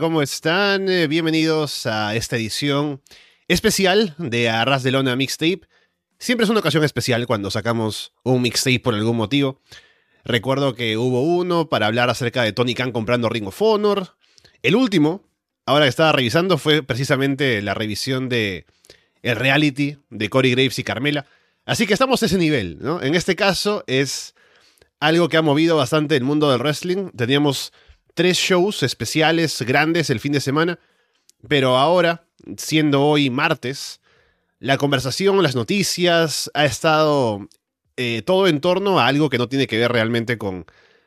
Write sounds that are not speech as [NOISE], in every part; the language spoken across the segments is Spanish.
¿cómo están? Eh, Bienvenidos a esta edición especial de Arras de Lona Mixtape. Siempre es una ocasión especial cuando sacamos un mixtape por algún motivo. Recuerdo que hubo uno para hablar acerca de Tony Khan comprando Ring of Honor. El último, ahora que estaba revisando, fue precisamente la revisión de el reality de Corey Graves y Carmela. Así que estamos a ese nivel, ¿no? En este caso es algo que ha movido bastante el mundo del wrestling. Teníamos tres shows especiales grandes el fin de semana, pero ahora, siendo hoy martes, la conversación, las noticias, ha estado eh, todo en torno a algo que no tiene que ver realmente con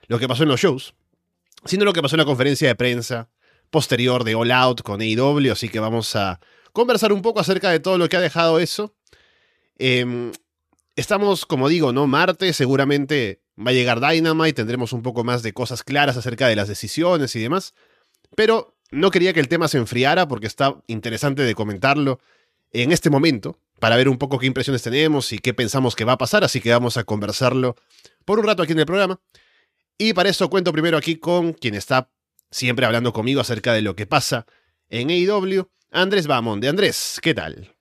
lo que pasó en los shows, sino lo que pasó en la conferencia de prensa posterior de All Out con AEW, así que vamos a conversar un poco acerca de todo lo que ha dejado eso. Em, estamos, como digo, ¿no? Martes, seguramente va a llegar Dynamite, tendremos un poco más de cosas claras acerca de las decisiones y demás, pero no quería que el tema se enfriara porque está interesante de comentarlo en este momento, para ver un poco qué impresiones tenemos y qué pensamos que va a pasar, así que vamos a conversarlo por un rato aquí en el programa. Y para eso cuento primero aquí con quien está siempre hablando conmigo acerca de lo que pasa en AEW, Andrés Bamonde. Andrés, ¿qué tal?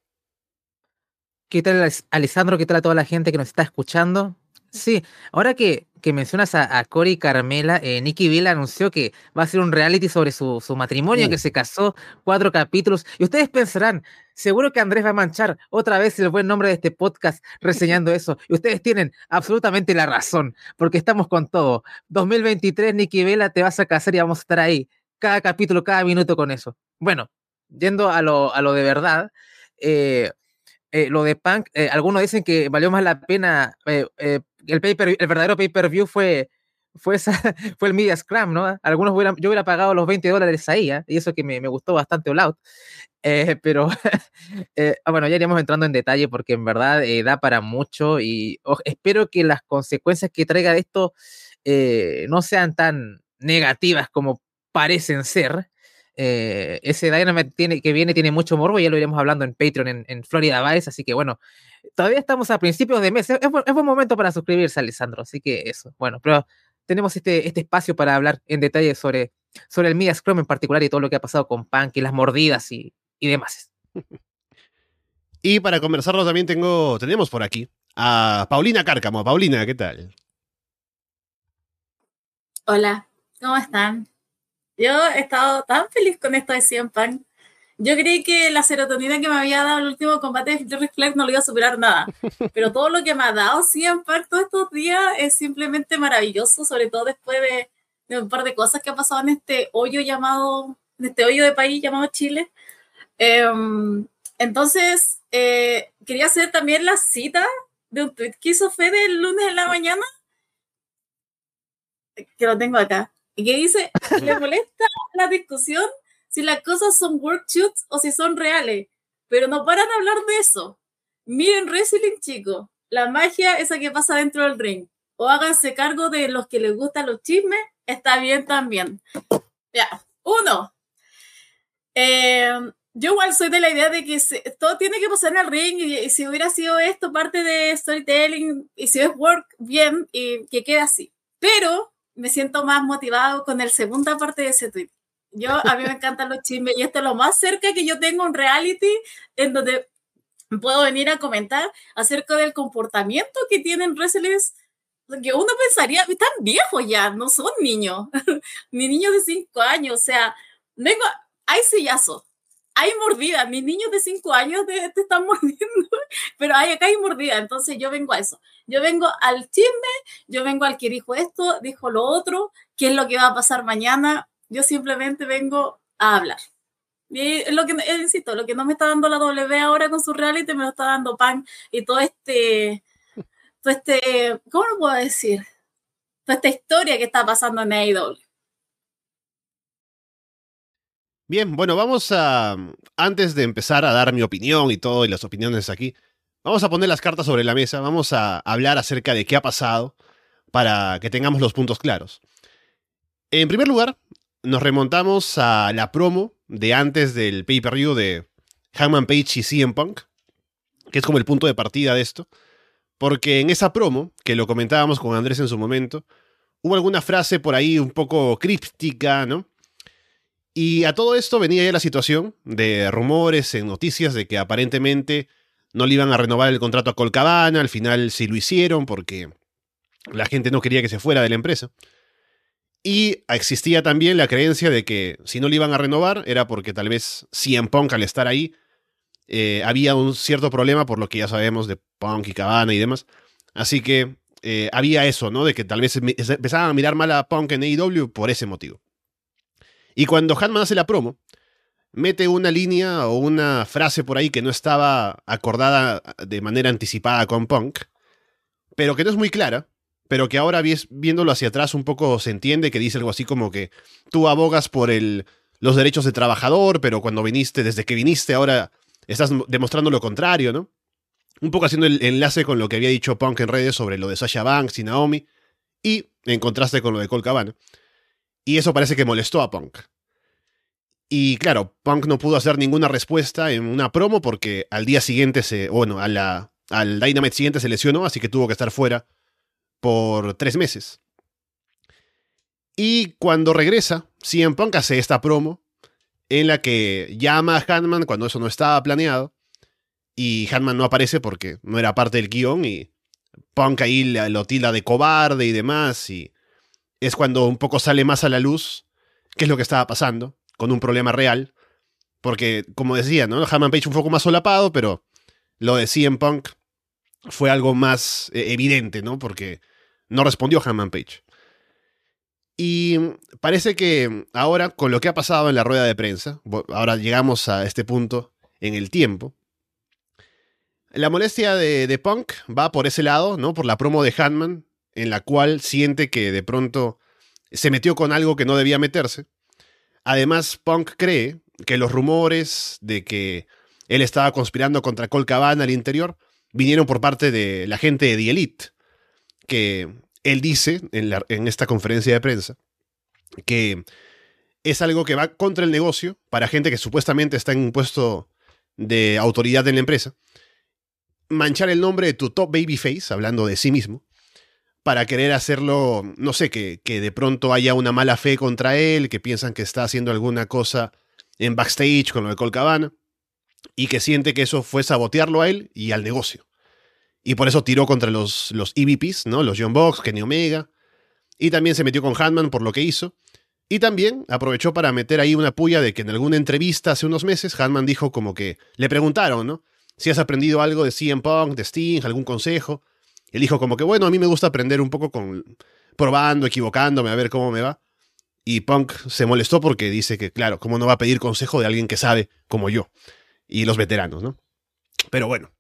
¿Qué tal, Alessandro? ¿Qué tal a toda la gente que nos está escuchando? Sí, ahora que, que mencionas a, a Cory y Carmela, eh, Nikki Bill anunció que va a hacer un reality sobre su, su matrimonio, que se casó, cuatro capítulos. Y ustedes pensarán, seguro que Andrés va a manchar otra vez el buen nombre de este podcast reseñando [LAUGHS] eso. Y ustedes tienen absolutamente la razón, porque estamos con todo. 2023, Nikki Vela, te vas a casar y vamos a estar ahí, cada capítulo, cada minuto con eso. Bueno, yendo a lo, a lo de verdad, eh, eh, lo de Punk, eh, algunos dicen que valió más la pena, eh, el, pay-per- el verdadero pay-per-view fue, fue, [LAUGHS] fue el Media Scrum, ¿no? Algunos yo hubiera pagado los 20 dólares ahí, ¿ah? y eso que me, me gustó bastante All Out, [LAUGHS] pero [LAUGHS] ah, bueno, ya iremos entrando en detalle porque en verdad da para mucho y espero que las consecuencias que traiga esto no sean tan negativas como parecen ser. Eh, ese Dynamite tiene, que viene tiene mucho morbo, ya lo iremos hablando en Patreon en, en Florida Vice, así que bueno, todavía estamos a principios de mes, es, es buen- es buen momento para suscribirse, Alessandro, así que eso, bueno, pero tenemos este, este espacio para hablar en detalle sobre, sobre el Media Scrum en particular y todo lo que ha pasado con Punk y las mordidas y, y demás. [LAUGHS] Y para conversarlo también tengo, tenemos por aquí a Paulina Cárcamo. Paulina, ¿qué tal? Hola, ¿cómo están? Yo he estado tan feliz con esto de CM Punk. Yo creí que la serotonina que me había dado el último combate de Ric Flair no lo iba a superar nada. [LAUGHS] Pero todo lo que me ha dado CM Punk todos estos días es simplemente maravilloso, sobre todo después de, de un par de cosas que ha pasado en este hoyo llamado, en este hoyo de país llamado Chile. Em, entonces, eh, quería hacer también la cita de un tweet que hizo Fede el lunes en la mañana, que lo tengo acá, y que dice, [LAUGHS] le molesta la discusión si las cosas son work shoots o si son reales, pero no paran de hablar de eso. Miren wrestling, chicos, la magia esa que pasa dentro del ring, o háganse cargo de los que les gustan los chismes, está bien también. Ya, uno. Eh, yo igual soy de la idea de que se- todo tiene que pasar en el ring y, y si hubiera sido esto parte de storytelling y si es work, bien, y que quede así. Pero me siento más motivado con el segunda parte de ese tweet. Yo, a mí me encantan los chismes y esto es lo más cerca que yo tengo un reality en donde puedo venir a comentar acerca del comportamiento que tienen wrestlers que uno pensaría, están viejos ya, no son niños, [LAUGHS] ni niños de 5 años, o sea, vengo, hay sillazo, hay mordida, mis niños de 5 años te, están [LAUGHS] mordiendo, pero hay, acá hay mordida, entonces yo vengo a eso, yo vengo al chisme, yo vengo al que dijo esto, dijo lo otro, qué es lo que va a pasar mañana, yo simplemente vengo a hablar. Y lo que, insisto, lo que no me está dando la W ahora con su reality, me lo está dando Pan y todo este, todo este, ¿cómo lo puedo decir? Toda esta historia que está pasando en AEW. Bien, bueno, vamos a, antes de empezar a dar mi opinión y todo, y las opiniones aquí, vamos a poner las cartas sobre la mesa, vamos a hablar acerca de qué ha pasado para que tengamos los puntos claros. En primer lugar, nos remontamos a la promo de antes del pay-per-view de Hangman Page y CM Punk, que es como el punto de partida de esto, porque en esa promo, que lo comentábamos con Andrés en su momento, hubo alguna frase por ahí un poco críptica, ¿no? Y a todo esto venía ya la situación de rumores en noticias de que aparentemente no le iban a renovar el contrato a Colcabana, al final sí lo hicieron porque la gente no quería que se fuera de la empresa. Y existía también la creencia de que si no le iban a renovar era porque tal vez CM Punk al estar ahí eh, había un cierto problema por lo que ya sabemos de Punk y Cabana y demás. Así que eh, había eso, ¿no? De que tal vez empezaban a mirar mal a Punk en AEW por ese motivo. Y cuando Hanman hace la promo, mete una línea o una frase por ahí que no estaba acordada de manera anticipada con Punk, pero que no es muy clara, pero que ahora viéndolo hacia atrás un poco se entiende que dice algo así como que tú abogas por el, los derechos de trabajador, pero cuando viniste, desde que viniste ahora estás demostrando lo contrario, ¿no? Un poco haciendo el enlace con lo que había dicho Punk en redes sobre lo de Sasha Banks y Naomi, y en contraste con lo de Cole Cabana. Y eso parece que molestó a Punk. Y claro, Punk no pudo hacer ninguna respuesta en una promo porque al día siguiente se. Bueno, la, al Dynamite siguiente se lesionó, así que tuvo que estar fuera por tres meses. Y cuando regresa, CM Punk hace esta promo en la que llama a Hanman cuando eso no estaba planeado. Y Hanman no aparece porque no era parte del guion y Punk ahí lo tila de cobarde y demás. Y es cuando un poco sale más a la luz qué es lo que estaba pasando con un problema real. Porque, como decía, ¿no? Hammond Page un poco más solapado, pero lo de CM Punk fue algo más eh, evidente, ¿no? Porque no respondió Hammond Page. Y parece que ahora, con lo que ha pasado en la rueda de prensa, ahora llegamos a este punto en el tiempo, la molestia de, de Punk va por ese lado, ¿no? Por la promo de Hanman, en la cual siente que de pronto se metió con algo que no debía meterse. Además, Punk cree que los rumores de que él estaba conspirando contra Cole Cabana al interior vinieron por parte de la gente de The Elite, que él dice en, en esta conferencia de prensa que es algo que va contra el negocio para gente que supuestamente está en un puesto de autoridad en la empresa. Manchar el nombre de tu top babyface, hablando de sí mismo, para querer hacerlo, no sé, que, que de pronto haya una mala fe contra él, que piensan que está haciendo alguna cosa en backstage con lo de Colcabana, y que siente que eso fue sabotearlo a él y al negocio. Y por eso tiró contra los, los EVPs, ¿no? Los John Box, Kenny Omega. Y también se metió con Hanman por lo que hizo. Y también aprovechó para meter ahí una puya de que en alguna entrevista hace unos meses Hanman dijo como que le preguntaron, ¿no? Si has aprendido algo de CM Punk, de Sting, algún consejo. Él dijo como que, bueno, a mí me gusta aprender un poco con probando, equivocándome, a ver cómo me va. Y Punk se molestó porque dice que, claro, ¿cómo no va a pedir consejo de alguien que sabe como yo? Y los veteranos, ¿no? Pero bueno.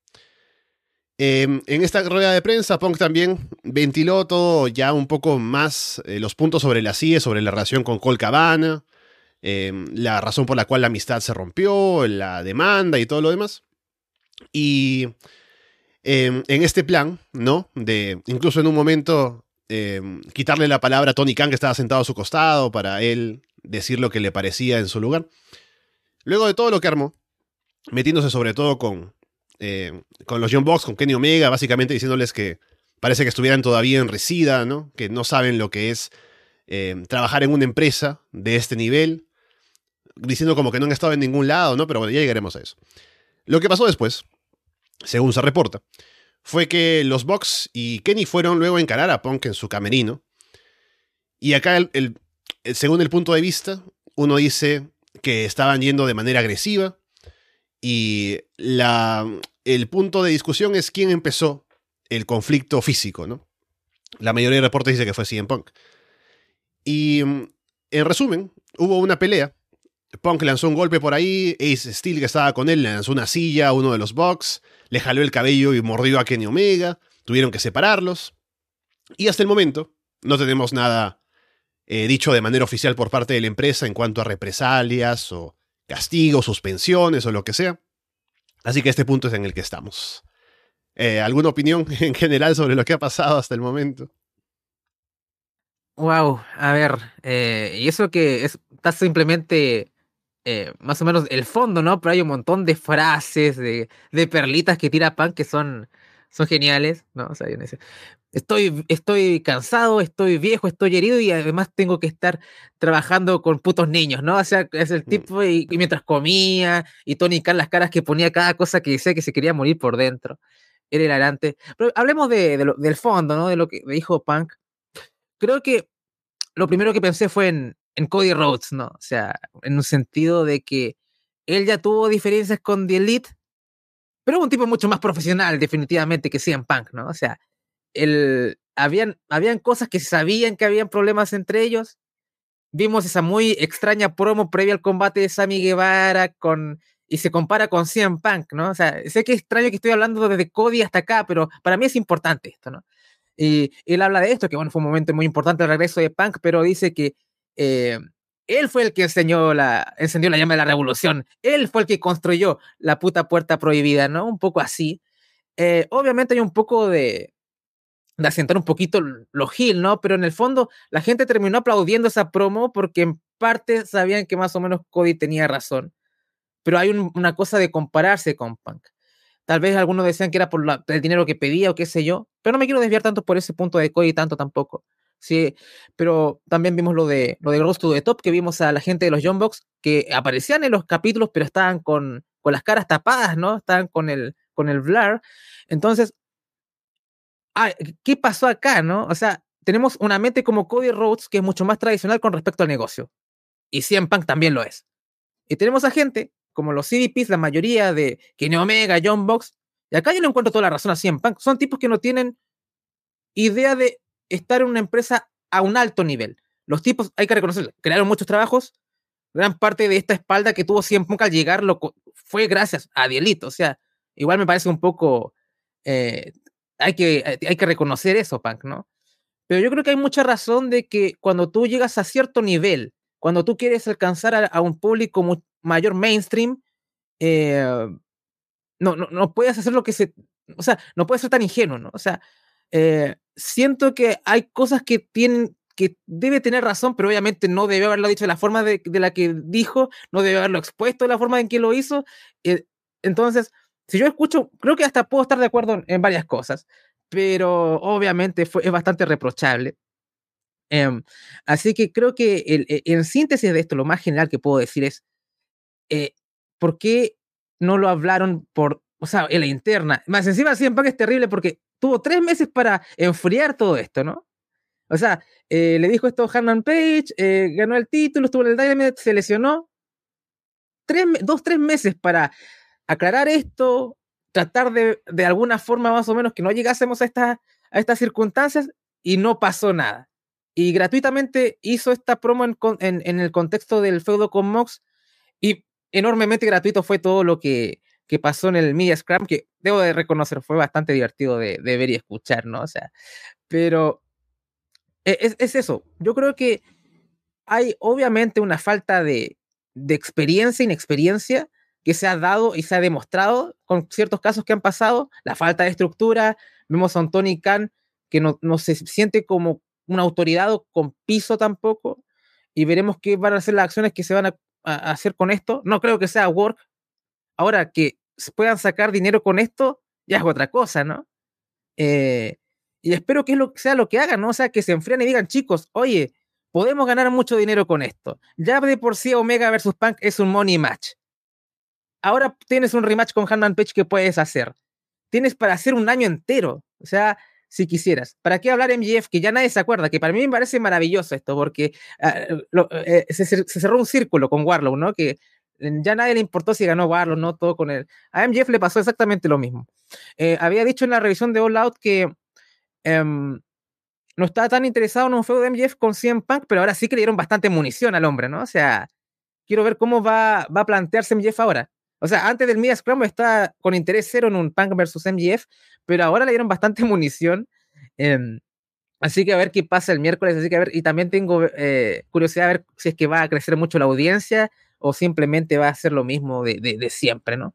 Em, en esta rueda de prensa, Punk también ventiló todo ya un poco más eh, los puntos sobre la CIE, sobre la relación con Cole Cabana, em, la razón por la cual la amistad se rompió, la demanda y todo lo demás. Y Em, en este plan, ¿no? De incluso en un momento em, quitarle la palabra a Tony Khan que estaba sentado a su costado para él decir lo que le parecía en su lugar. Luego de todo lo que armó, metiéndose sobre todo con, em, con los John Box, con Kenny Omega, básicamente diciéndoles que parece que estuvieran todavía en resida, ¿no? Que no saben lo que es trabajar en una empresa de este nivel, diciendo como que no han estado en ningún lado, ¿no? Pero bueno, ya llegaremos a eso. Lo que pasó después según se reporta, fue que los Bucks y Kenny fueron luego a encarar a Punk en su camerino. Y acá, el, según el punto de vista, uno dice que estaban yendo de manera agresiva. Y la, el punto de discusión es quién empezó el conflicto físico, ¿no? La mayoría de reportes dice que fue CM Punk. Y en resumen, hubo una pelea. Punk lanzó un golpe por ahí, Ace Steel que estaba con él lanzó una silla a uno de los Bucks le jaló el cabello y mordió a Kenny Omega, tuvieron que separarlos. Y hasta el momento no tenemos nada eh, dicho de manera oficial por parte de la empresa en cuanto a represalias o castigos, suspensiones o lo que sea. Así que este punto es en el que estamos. Eh, ¿Alguna opinión [LAUGHS] en general sobre lo que ha pasado hasta el momento? Wow, a ver, eh, y eso que está simplemente eh, más o menos el fondo, ¿no? Pero hay un montón de frases, de, de perlitas que tira Pan que son son geniales, ¿no? O sea. Estoy, estoy cansado, estoy viejo, estoy herido y además tengo que estar trabajando con putos niños, ¿no? O sea, es el Mm. tipo y, y mientras comía y Tony Khan las caras que ponía cada cosa que decía que se quería morir por dentro. Era hilarante. Pero hablemos de, de lo- del fondo, ¿no? De lo que dijo Punk. Creo que lo primero que pensé fue en, en Cody Rhodes, ¿no? O sea, en un sentido de que él ya tuvo diferencias con The Elite, pero un tipo mucho más profesional, definitivamente, que CM Punk, ¿no? O sea, el, habían, habían cosas que sabían que habían problemas entre ellos. Vimos esa muy extraña promo previa al combate de Sammy Guevara con, y se compara con CM Punk, ¿no? O sea, sé que es extraño que estoy hablando desde Cody hasta acá, pero para mí es importante esto, ¿no? Y él habla de esto, que bueno, fue un momento muy importante el regreso de Punk, pero dice que eh, él fue el que encendió la llama de la revolución. Él fue el que construyó la puta puerta prohibida, ¿no? Un poco así. Eh, obviamente hay un poco de, de asentar un poquito los Gil, ¿no? Pero en el fondo la gente terminó aplaudiendo esa promo porque en parte sabían que más o menos Cody tenía razón. Pero hay un- una cosa de compararse con Punk. Tal vez algunos decían que era por el dinero que pedía o qué sé yo, pero no me quiero desviar tanto por ese punto de Cody tanto tampoco. Sí, pero también vimos lo de lo de to the Top, que vimos a la gente de los John Box que aparecían en los capítulos, pero estaban con, con las caras tapadas, ¿no? Estaban con el, con el blur. Entonces, ah, ¿qué pasó acá, no? O sea, tenemos una mente como Cody Rhodes que es mucho más tradicional con respecto al negocio. Y CM Punk también lo es. Y tenemos a gente como los CDPs, la mayoría de Kenny Omega, John Box. Y acá yo no encuentro toda la razón a CM Punk. Son tipos que no tienen idea de estar en una empresa a un alto nivel. Los tipos, hay que reconocer, crearon muchos trabajos. Gran parte de esta espalda que tuvo CM Punk al llegar lo, fue gracias a Dielito. O sea, igual me parece un poco. eh, hay, que, hay que reconocer eso, Punk, ¿no? Pero yo creo que hay mucha razón de que cuando tú llegas a cierto nivel, cuando tú quieres alcanzar a, a un público mayor mainstream, eh, no, no, no puedes hacer lo que se. O sea, no puedes ser tan ingenuo, ¿no? O sea, eh, siento que hay cosas que tienen que debe tener razón, pero obviamente no debe haberlo dicho de la forma de, de la que dijo, no debe haberlo expuesto de la forma en que lo hizo. Eh, entonces, si yo escucho, creo que hasta puedo estar de acuerdo en, varias cosas, pero obviamente fue, es bastante reprochable. Em, así que creo que el- e- en síntesis de esto, lo más general que puedo decir es, eh, ¿por qué no lo hablaron por, o sea, en la interna? Más encima, Punk es terrible porque tuvo tres meses para enfriar todo esto, ¿no? O sea, eh, le dijo esto a Hanman Page, eh, ganó el título, estuvo en el Dynamite, se lesionó. Tres, dos, tres meses para aclarar esto, tratar de, de alguna forma más o menos que no llegásemos a, a estas circunstancias y no pasó nada. Y gratuitamente hizo esta promo en- en el contexto del feudo con Mox y enormemente gratuito fue todo lo que, que pasó en el Media Scrum, que debo de reconocer fue bastante divertido de, de ver y escuchar, ¿no? O sea, pero e- es, es eso. Yo creo que hay obviamente una falta de, de experiencia, inexperiencia que se ha dado y se ha demostrado con ciertos casos que han pasado, la falta de estructura, vemos a un Tony Khan que no, no se siente como una autoridad o con piso tampoco, y veremos qué van a ser las acciones que se van a, a hacer con esto. No creo que sea work. Ahora que puedan sacar dinero con esto, ya es otra cosa, ¿no? Eh, y espero que sea lo que hagan, ¿no? O sea, que se enfríen y digan, chicos, oye, podemos ganar mucho dinero con esto. Ya de por sí Omega versus Punk es un money match. Ahora tienes un rematch con Hanman Page que puedes hacer. Tienes para hacer un año entero. O sea, si quisieras. ¿Para qué hablar MGF? Que ya nadie se acuerda, que para mí me parece maravilloso esto, porque uh, lo, eh, se, se, cerró un círculo con Warlow, ¿no? Que ya nadie le importó si ganó Warlow, ¿no? Todo con él. A MGF le pasó exactamente lo mismo. Eh, había dicho en la revisión de All Out que um, no estaba tan interesado en un feudo de MJF con CM Punk, pero ahora sí que le dieron bastante munición al hombre, ¿no? O sea, quiero ver cómo va, va a plantearse MJF ahora. O sea, antes del Media Scrum está con interés cero en un Punk versus MJF, pero ahora le dieron bastante [LAUGHS] munición. Eh, así que a ver qué pasa el miércoles. Así que a ver, y también tengo eh, curiosidad a ver si es que va a crecer mucho la audiencia o simplemente va a ser lo mismo de, siempre, ¿no?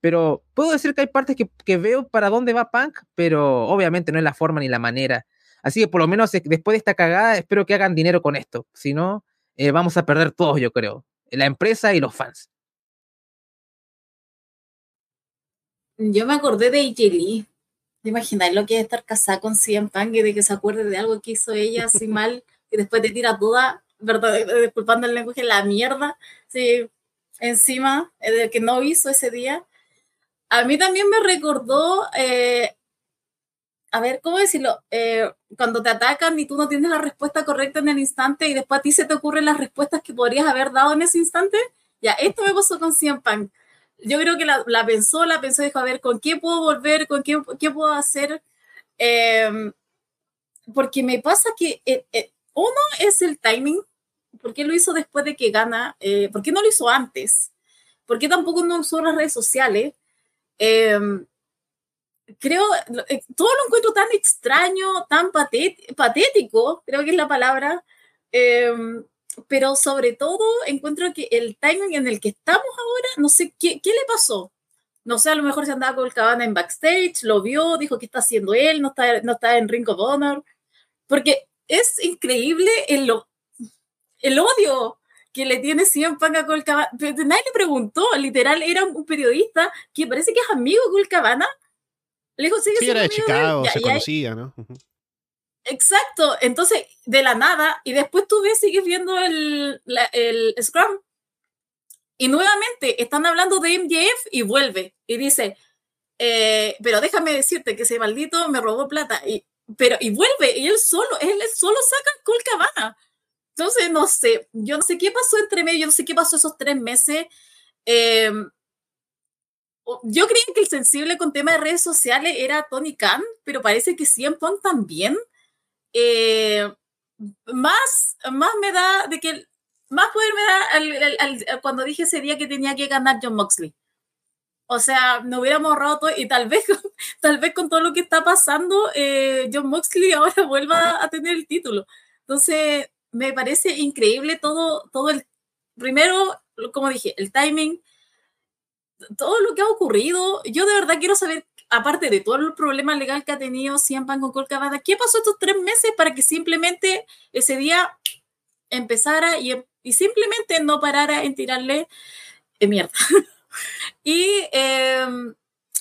Pero puedo decir que hay partes que, veo para dónde va Punk, pero obviamente no es la forma ni la manera. Así que por lo menos después de esta cagada, espero que hagan dinero con esto. Si no, eh, vamos a perder todos, yo creo. La empresa y los fans. Yo me acordé de Lee. ¿Te imagináis lo que es estar casada con CM Punk y de que se acuerde de algo que hizo ella así [LAUGHS] mal y después te tira toda, verdad, disculpando el lenguaje, la mierda, sí, encima eh, de que no hizo ese día? A mí también me recordó, eh, a ver, ¿cómo decirlo? Eh, cuando te atacan y tú no tienes la respuesta correcta en el instante y después a ti se te ocurren las respuestas que podrías haber dado en ese instante. Ya, esto me pasó con CM Punk yo creo que la, la, pensó, la pensó, dijo, a ver, ¿con qué puedo volver? ¿Con qué, qué puedo hacer? Eh, porque me pasa que eh, eh, uno es el timing, ¿por qué lo hizo después de que gana? Eh, ¿Por qué no lo hizo antes? ¿Por qué tampoco no usó las redes sociales? Em, creo, eh, todo lo encuentro tan extraño, tan patético, creo que es la palabra. Em, pero sobre todo encuentro que el timing en el que estamos ahora, no sé qué, qué le pasó. No sé, a lo mejor se andaba con el cabana en backstage, lo vio, dijo que está haciendo él, no está, no está en Ring of Honor. Porque es increíble el, el odio que le tiene siempre a Cole Cabana. Nadie le preguntó, literal, era un periodista que parece que es amigo de Cole Cabana. Le dijo, sigue sí, era de Chicago, de se conocía, ¿no? Exacto, entonces de la nada, y después tú ves, sigues viendo el, la, el Scrum, y nuevamente están hablando de MJF y vuelve, y dice, eh, pero déjame decirte que ese maldito me robó plata, y, pero, y vuelve, y él solo, él solo saca Col Cabana. Entonces, no sé, yo no sé qué pasó entre medio, yo no sé qué pasó esos tres meses. Eh, yo creía que el sensible con tema de redes sociales era Tony Khan, pero parece que CM Punk también eh, más, más me da de que más poder me da al, al, al, cuando dije ese día que tenía que ganar John Moxley. O sea, no hubiéramos ahorrado todo y tal vez, [LAUGHS] tal vez con todo lo que está pasando, eh, John Moxley ahora vuelva a tener el título. Entonces, me parece increíble todo, todo el, primero, como dije, el timing, todo lo que ha ocurrido. Yo de verdad quiero saber aparte de todo el problema legal que ha tenido Ciampan con Colcabada, ¿qué pasó estos tres meses para que simplemente ese día empezara y, y simplemente no parara en tirarle de mierda? [LAUGHS] y, eh,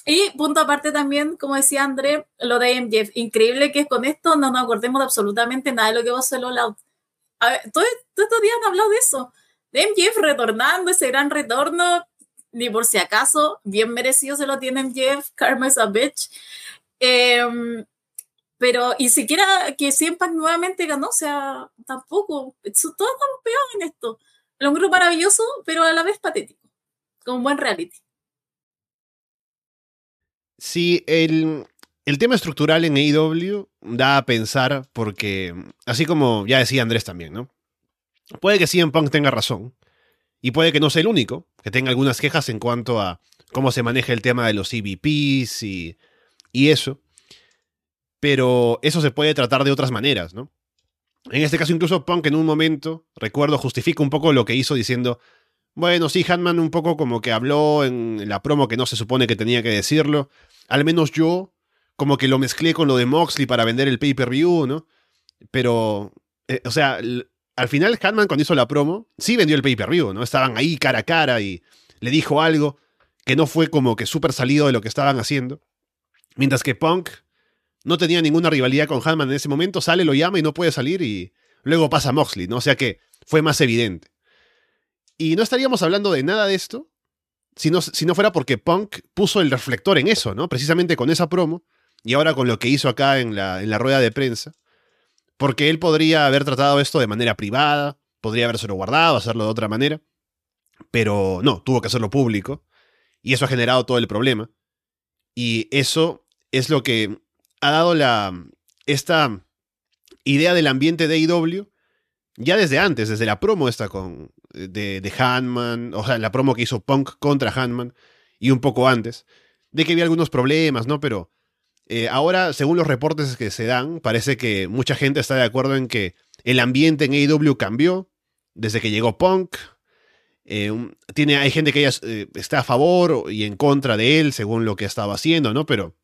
y punto aparte también, como decía André, lo de MJF. Increíble que con esto no nos acordemos de absolutamente nada de lo que a ser All. A todos todo estos días han hablado de eso. De MJF retornando, ese gran retorno ni por si acaso, bien merecido se lo tienen Jeff, Karma is a bitch. Eh, pero, y siquiera que siempre nuevamente ganó, o sea, tampoco, todos estamos pegados en esto. Es un grupo maravilloso, pero a la vez patético, con buen reality. Sí, el, el tema estructural en AEW da a pensar porque, así como ya decía Andrés también, ¿no? Puede que CM Punk tenga razón, y puede que no sea el único, que tenga algunas quejas en cuanto a cómo se maneja el tema de los EVPs y, y eso. Pero eso se puede tratar de otras maneras, ¿no? En este caso, incluso Punk en un momento, recuerdo, justifica un poco lo que hizo diciendo, bueno, sí, Hanman un poco como que habló en la promo que no se supone que tenía que decirlo. Al menos yo, como que lo mezclé con lo de Moxley para vender el pay-per-view, ¿no? Pero, eh, o sea, al final Hanman cuando hizo la promo, sí vendió el pay-per-view, ¿no? Estaban ahí cara a cara y le dijo algo que no fue como que súper salido de lo que estaban haciendo. Mientras que Punk no tenía ninguna rivalidad con Hanman en ese momento, sale, lo llama y no puede salir y luego pasa Moxley, ¿no? O sea que fue más evidente. Y no estaríamos hablando de nada de esto si no, si no fuera porque Punk puso el reflector en eso, ¿no? Precisamente con esa promo y ahora con lo que hizo acá en la, en la rueda de prensa porque él podría haber tratado esto de manera privada, podría habérselo guardado, hacerlo de otra manera, pero no, tuvo que hacerlo público, y eso ha generado todo el problema. Y eso es lo que ha dado la, esta idea del ambiente de IW ya desde antes, desde la promo esta con, de, de Hanman, o sea, la promo que hizo Punk contra Hanman, y un poco antes, de que había algunos problemas, ¿no? Pero eh, ahora, según los reportes que se dan, parece que mucha gente está de acuerdo en que el ambiente en AEW cambió desde que llegó Punk. Eh, tiene, hay gente que ya, eh, está a favor y en contra de él, según lo que estaba haciendo, ¿no? Pero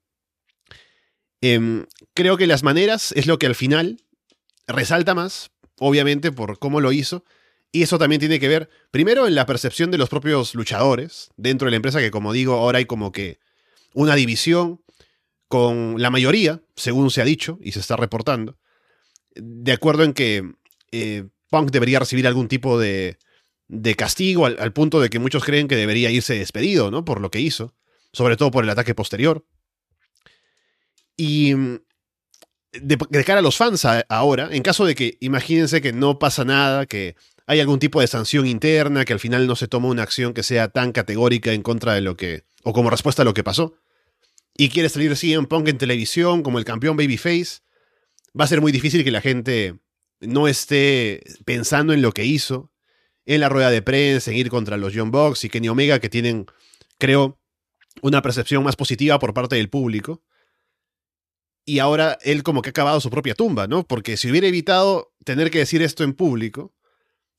em, creo que las maneras es lo que al final resalta más, obviamente, por cómo lo hizo. Y eso también tiene que ver, primero, en la percepción de los propios luchadores dentro de la empresa, que como digo, ahora hay como que una división con la mayoría, según se ha dicho y se está reportando, de acuerdo en que eh, Punk debería recibir algún tipo de, de castigo al, punto de que muchos creen que debería irse despedido, ¿no? Por lo que hizo, sobre todo por el ataque posterior. Y de, de cara a los fans ahora, en caso de que imagínense que no pasa nada, que hay algún tipo de sanción interna, que al final no se toma una acción que sea tan categórica en contra de lo que, o como respuesta a lo que pasó, y quiere salir CM Punk en televisión como el campeón Babyface, va a ser muy difícil que la gente no esté pensando en lo que hizo, en la rueda de prensa, en ir contra los John Box y Kenny Omega, que tienen, creo, una percepción más positiva por parte del público. Y ahora él como que ha acabado su propia tumba, ¿no? Porque si hubiera evitado tener que decir esto en público,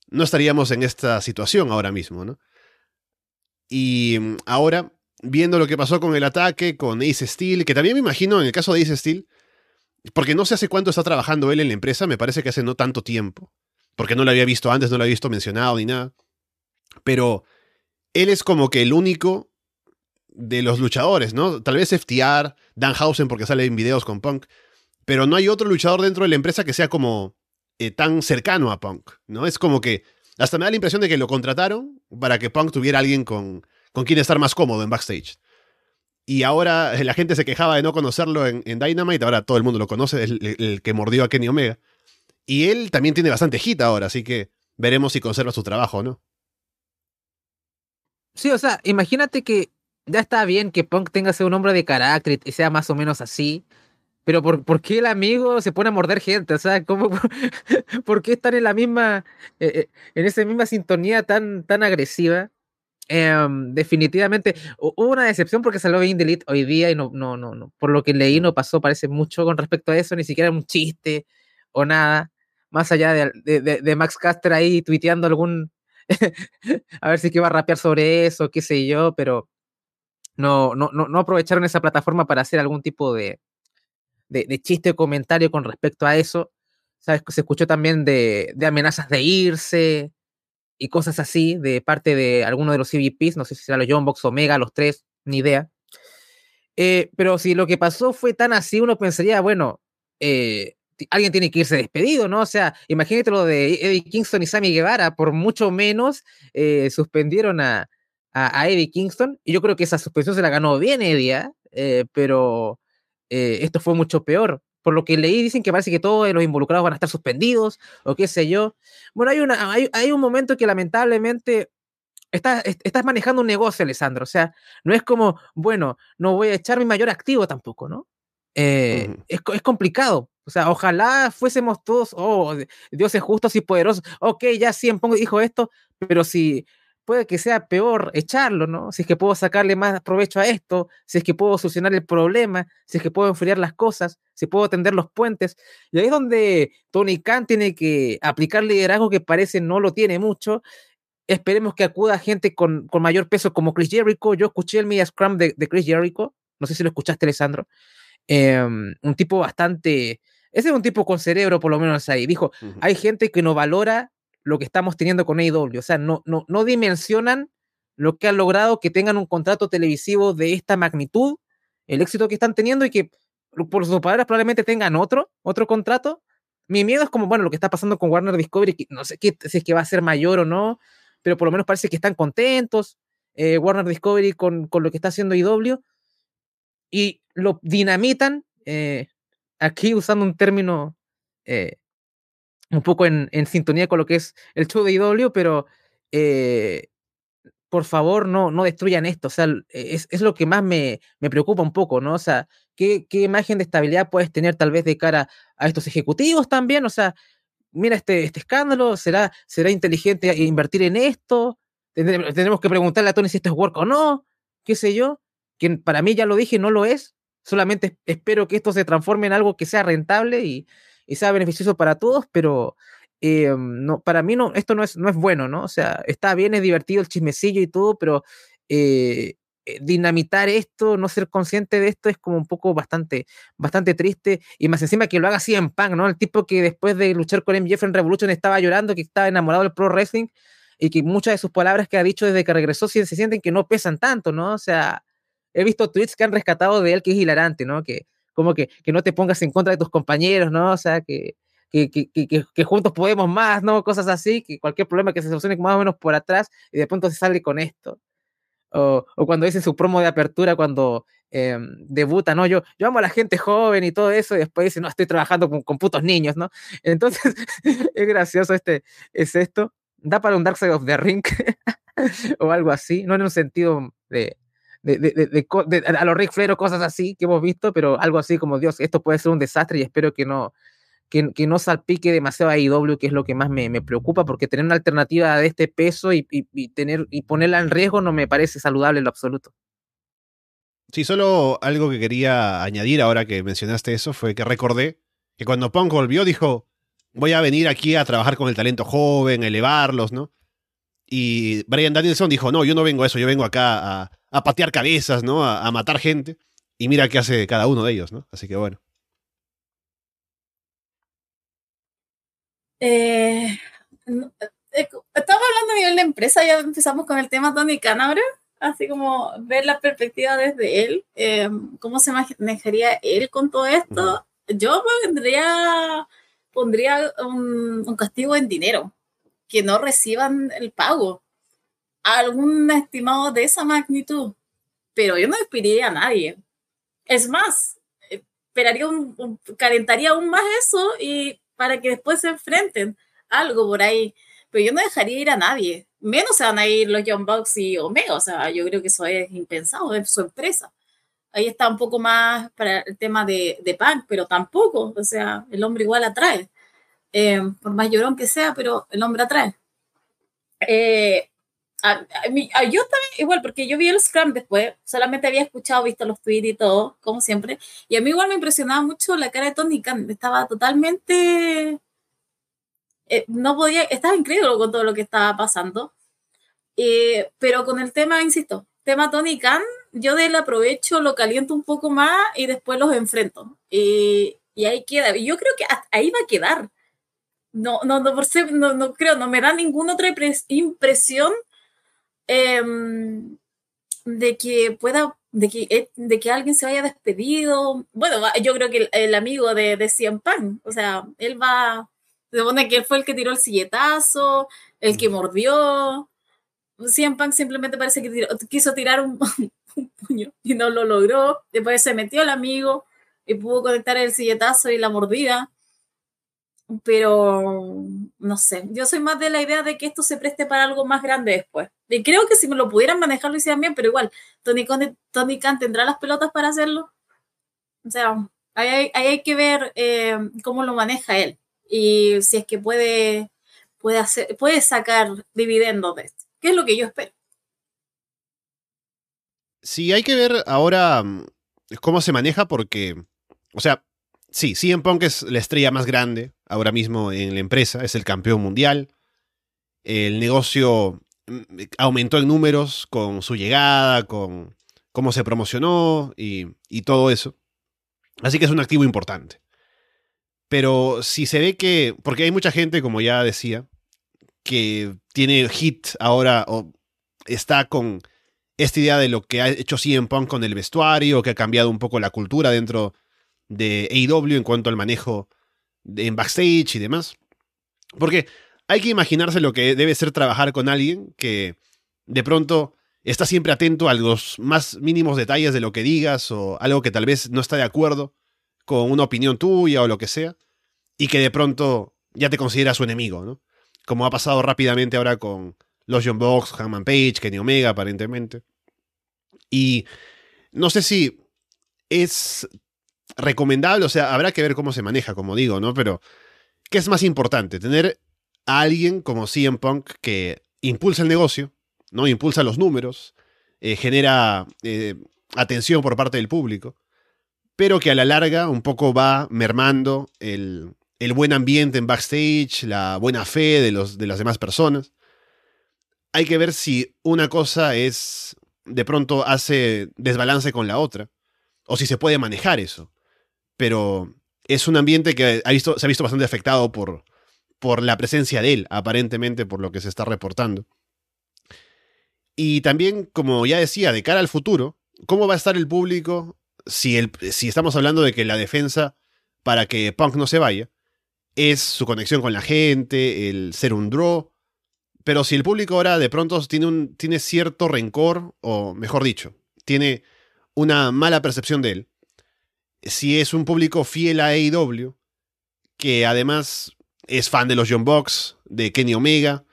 no estaríamos en esta situación ahora mismo, ¿no? Y ahora, viendo lo que pasó con el ataque, con Ace Steel, que también me imagino en el caso de Ace Steel, porque no sé hace cuánto está trabajando él en la empresa, me parece que hace no tanto tiempo, porque no lo había visto antes, no lo había visto mencionado ni nada, pero él es como que el único de los luchadores, ¿no? Tal vez FTR, Danhausen porque sale en videos con Punk, pero no hay otro luchador dentro de la empresa que sea como eh, tan cercano a Punk, ¿no? Es como que hasta me da la impresión de que lo contrataron para que Punk tuviera alguien con, con quien estar más cómodo en backstage. Y ahora la gente se quejaba de no conocerlo en, Dynamite, ahora todo el mundo lo conoce, el, el, que mordió a Kenny Omega. Y él también tiene bastante hit ahora, así que veremos si conserva su trabajo, ¿no? Sí, o sea, imagínate que ya está bien que Punk tenga un hombre de carácter y sea más o menos así, pero ¿por, ¿por qué el amigo se pone a morder gente? O sea, ¿cómo, [LAUGHS] por, qué están en la misma, eh, en esa misma sintonía tan, tan agresiva? Eh, definitivamente hubo una decepción porque salió bien Delete hoy día y no, no, no, no, por lo que leí no pasó, parece mucho con respecto a eso, ni siquiera un chiste o nada, más allá de, de, de Max Caster ahí tuiteando algún, [LAUGHS] a ver si que iba a rapear sobre eso, qué sé yo, pero no, no, no, no aprovecharon esa plataforma para hacer algún tipo de, de, de chiste o comentario con respecto a eso. ¿Sabes? Se escuchó también de, de, amenazas de irse y cosas así de parte de alguno de los CVPs, no sé si será los John Box Omega, los tres, ni idea. Eh, pero si lo que pasó fue tan así, uno pensaría, bueno, eh, alguien tiene que irse despedido, ¿no? O sea, imagínate lo de Eddie Kingston y Sammy Guevara, por mucho menos eh, suspendieron a, a, a, Eddie Kingston, y yo creo que esa suspensión se la ganó bien Eddie, ¿eh? pero esto fue mucho peor. Por lo que leí, dicen que parece que todos los involucrados van a estar suspendidos, o qué sé yo. Bueno, hay, una, hay, hay un momento que lamentablemente estás, estás manejando un negocio, Alessandro. O sea, no es como, bueno, no voy a echar mi mayor activo tampoco, ¿no? Eh, uh -huh. es, es, complicado. O sea, ojalá fuésemos todos, oh, dioses justos y poderosos. Ok, ya siempre dijo esto, pero si puede que sea peor echarlo, ¿no? Si es que puedo sacarle más provecho a esto, si es que puedo solucionar el problema, si es que puedo enfriar las cosas, si puedo tender los puentes. Y ahí es donde Tony Khan tiene que aplicar liderazgo que parece no lo tiene mucho. Esperemos que acuda gente con, con mayor peso como Chris Jericho. Yo escuché el media scrum de, de Chris Jericho. No sé si lo escuchaste, Alessandro. Eh, un tipo bastante... Ese es un tipo con cerebro, por lo menos ahí. Dijo, uh -huh. hay gente que no valora lo que estamos teniendo con AEW. O sea, no, no, no dimensionan lo que han logrado que tengan un contrato televisivo de esta magnitud, el éxito que están teniendo y que, por sus palabras, probablemente tengan otro, otro contrato. Mi miedo es como, bueno, lo que está pasando con Warner Discovery, que no sé si es que va a ser mayor o no, pero por lo menos parece que están contentos. Eh, Warner Discovery con, con, lo que está haciendo IW y lo dinamitan, eh, aquí usando un término eh, un poco en, en, sintonía con lo que es el show de IW, pero eh, por favor no, no destruyan esto. O sea, es, es lo que más me, me, preocupa un poco, ¿no? O sea, ¿qué, ¿qué, imagen de estabilidad puedes tener tal vez de cara a estos ejecutivos también? O sea, mira este, este escándalo, ¿será, ¿será inteligente invertir en esto? Tendremos que preguntarle a Tony si esto es work o no, qué sé yo. Que para mí ya lo dije, no lo es. Solamente espero que esto se transforme en algo que sea rentable y, y sea beneficioso para todos, pero eh, no, para mí no, esto no es, no es bueno, ¿no? O sea, está bien, es divertido el chismecillo y todo, pero eh, dinamitar esto, no ser consciente de esto es como un poco bastante, bastante triste y más encima que lo haga así en Punk, ¿no? El tipo que después de luchar con MJF en Revolution estaba llorando, que estaba enamorado del pro wrestling y que muchas de sus palabras que ha dicho desde que regresó se sienten que no pesan tanto, ¿no? O sea, he visto tweets que han rescatado de él que es hilarante, ¿no? Que como que, que no te pongas en contra de tus compañeros, ¿no? O sea, que, que, que, que, que, juntos podemos más, ¿no? Cosas así, que cualquier problema que se solucione más o menos por atrás y de pronto se sale con esto. O, o cuando dice su promo de apertura, cuando eh, debuta, ¿no? Yo, yo amo a la gente joven y todo eso, y después dice, no, estoy trabajando con, con putos niños, ¿no? [LAUGHS] Entonces, [LAUGHS] es gracioso este, es esto. Da para un Dark Side of the Ring [LAUGHS] o algo así, no en un sentido de, de, de, a los Rick Flair cosas así que hemos visto, pero algo así como, Dios, esto puede ser un desastre y espero que no, que, no salpique demasiado a IW, que es lo que más me, me preocupa, porque tener una alternativa de este peso y, y, y, tener, y ponerla en riesgo no me parece saludable en lo absoluto. Sí, solo algo que quería añadir ahora que mencionaste eso fue que recordé que cuando Punk volvió dijo, voy a venir aquí a trabajar con el talento joven, elevarlos, ¿no? Y Brian Danielson dijo, no, yo no vengo a eso, yo vengo acá a, a patear cabezas, ¿no? A, a, matar gente. Y mira qué hace cada uno de ellos, ¿no? Así que bueno. Eh, estamos hablando a nivel de empresa, ya empezamos con el tema Tony Canabra, así como ver la perspectiva desde él, eh, cómo se manejaría él con todo esto. Yo pondría, pondría un, un castigo en dinero, que no reciban el pago algún estimado de esa magnitud, pero yo no despediría a nadie. Es más, esperaría un, un, calentaría aún más eso y para que después se enfrenten algo por ahí. Pero yo no dejaría ir a nadie. Menos se van a ir los John Bucks y Omega. O sea, yo creo que eso es impensado, es su empresa. Ahí está un poco más para el tema de, de Punk, pero tampoco. O sea, el hombre igual atrae. Eh, por más llorón que sea, pero el hombre atrae. Eh, a, a mí, a yo también, igual, porque yo vi el Scrum después, solamente había escuchado, visto los tweets y todo, como siempre, y a mí igual me impresionaba mucho la cara de Tony Khan, estaba totalmente, eh, no podía, estaba increíble con todo lo que estaba pasando, eh, pero con el tema, insisto, tema Tony Khan, yo de él aprovecho, lo caliento un poco más y después los enfrento, y, y ahí queda, y yo creo que ahí va a quedar, no, no, no, por ser, no, no creo, no me da ninguna otra impresión eh, de que pueda, de que, de que alguien se vaya despedido. Bueno, yo creo que el, el amigo de, de Cien Pan, o sea, él va, se supone que él fue el que tiró el silletazo, el que mordió. Cien Pan simplemente parece que tiró, quiso tirar un, [LAUGHS] un, puño y no lo logró. Después se metió el amigo y pudo conectar el silletazo y la mordida pero no sé, yo soy más de la idea de que esto se preste para algo más grande después. Y creo que si me lo pudieran manejar lo hicieran bien, pero igual, Tony, Tony Khan tendrá las pelotas para hacerlo. O sea, ahí hay, hay que ver eh, cómo lo maneja él y si es que puede, puede, hacer, puede sacar dividendos de esto, que es lo que yo espero. Sí, hay que ver ahora mm, cómo se maneja porque, o sea, sí, CM Punk es la estrella más grande ahora mismo en la empresa, es el campeón mundial. El negocio aumentó en números con su llegada, con cómo se promocionó y, y, todo eso. Así que es un activo importante. Pero si se ve que, porque hay mucha gente, como ya decía, que tiene hit ahora o está con esta idea de lo que ha hecho CM Punk con el vestuario, que ha cambiado un poco la cultura dentro de AEW en cuanto al manejo en backstage y demás. Porque hay que imaginarse lo que debe ser trabajar con alguien que de pronto está siempre atento a los más mínimos detalles de lo que digas o algo que tal vez no está de acuerdo con una opinión tuya o lo que sea, y que de pronto ya te considera su enemigo, ¿no? Como ha pasado rápidamente ahora con los John Box, Hammond Page, Kenny Omega, aparentemente. Y no sé si es recomendable, o sea, habrá que ver cómo se maneja, como digo, ¿no? Pero, ¿qué es más importante? Tener a alguien como CM Punk que impulsa el negocio, ¿no? Impulsa los números, eh, genera eh, atención por parte del público, pero que a la larga un poco va mermando el, el buen ambiente en backstage, la buena fe de, los, de las demás personas. Hay que ver si una cosa es, de pronto hace desbalance con la otra, o si se puede manejar eso pero es un ambiente que ha visto, se ha visto bastante afectado por, por la presencia de él, aparentemente, por lo que se está reportando. Y también, como ya decía, de cara al futuro, ¿cómo va a estar el público si, el, si estamos hablando de que la defensa para que Punk no se vaya es su conexión con la gente, el ser un draw? Pero si el público ahora de pronto tiene, un, tiene cierto rencor, o mejor dicho, tiene una mala percepción de él, si es un público fiel a AEW, que además es fan de los John Box, de Kenny Omega,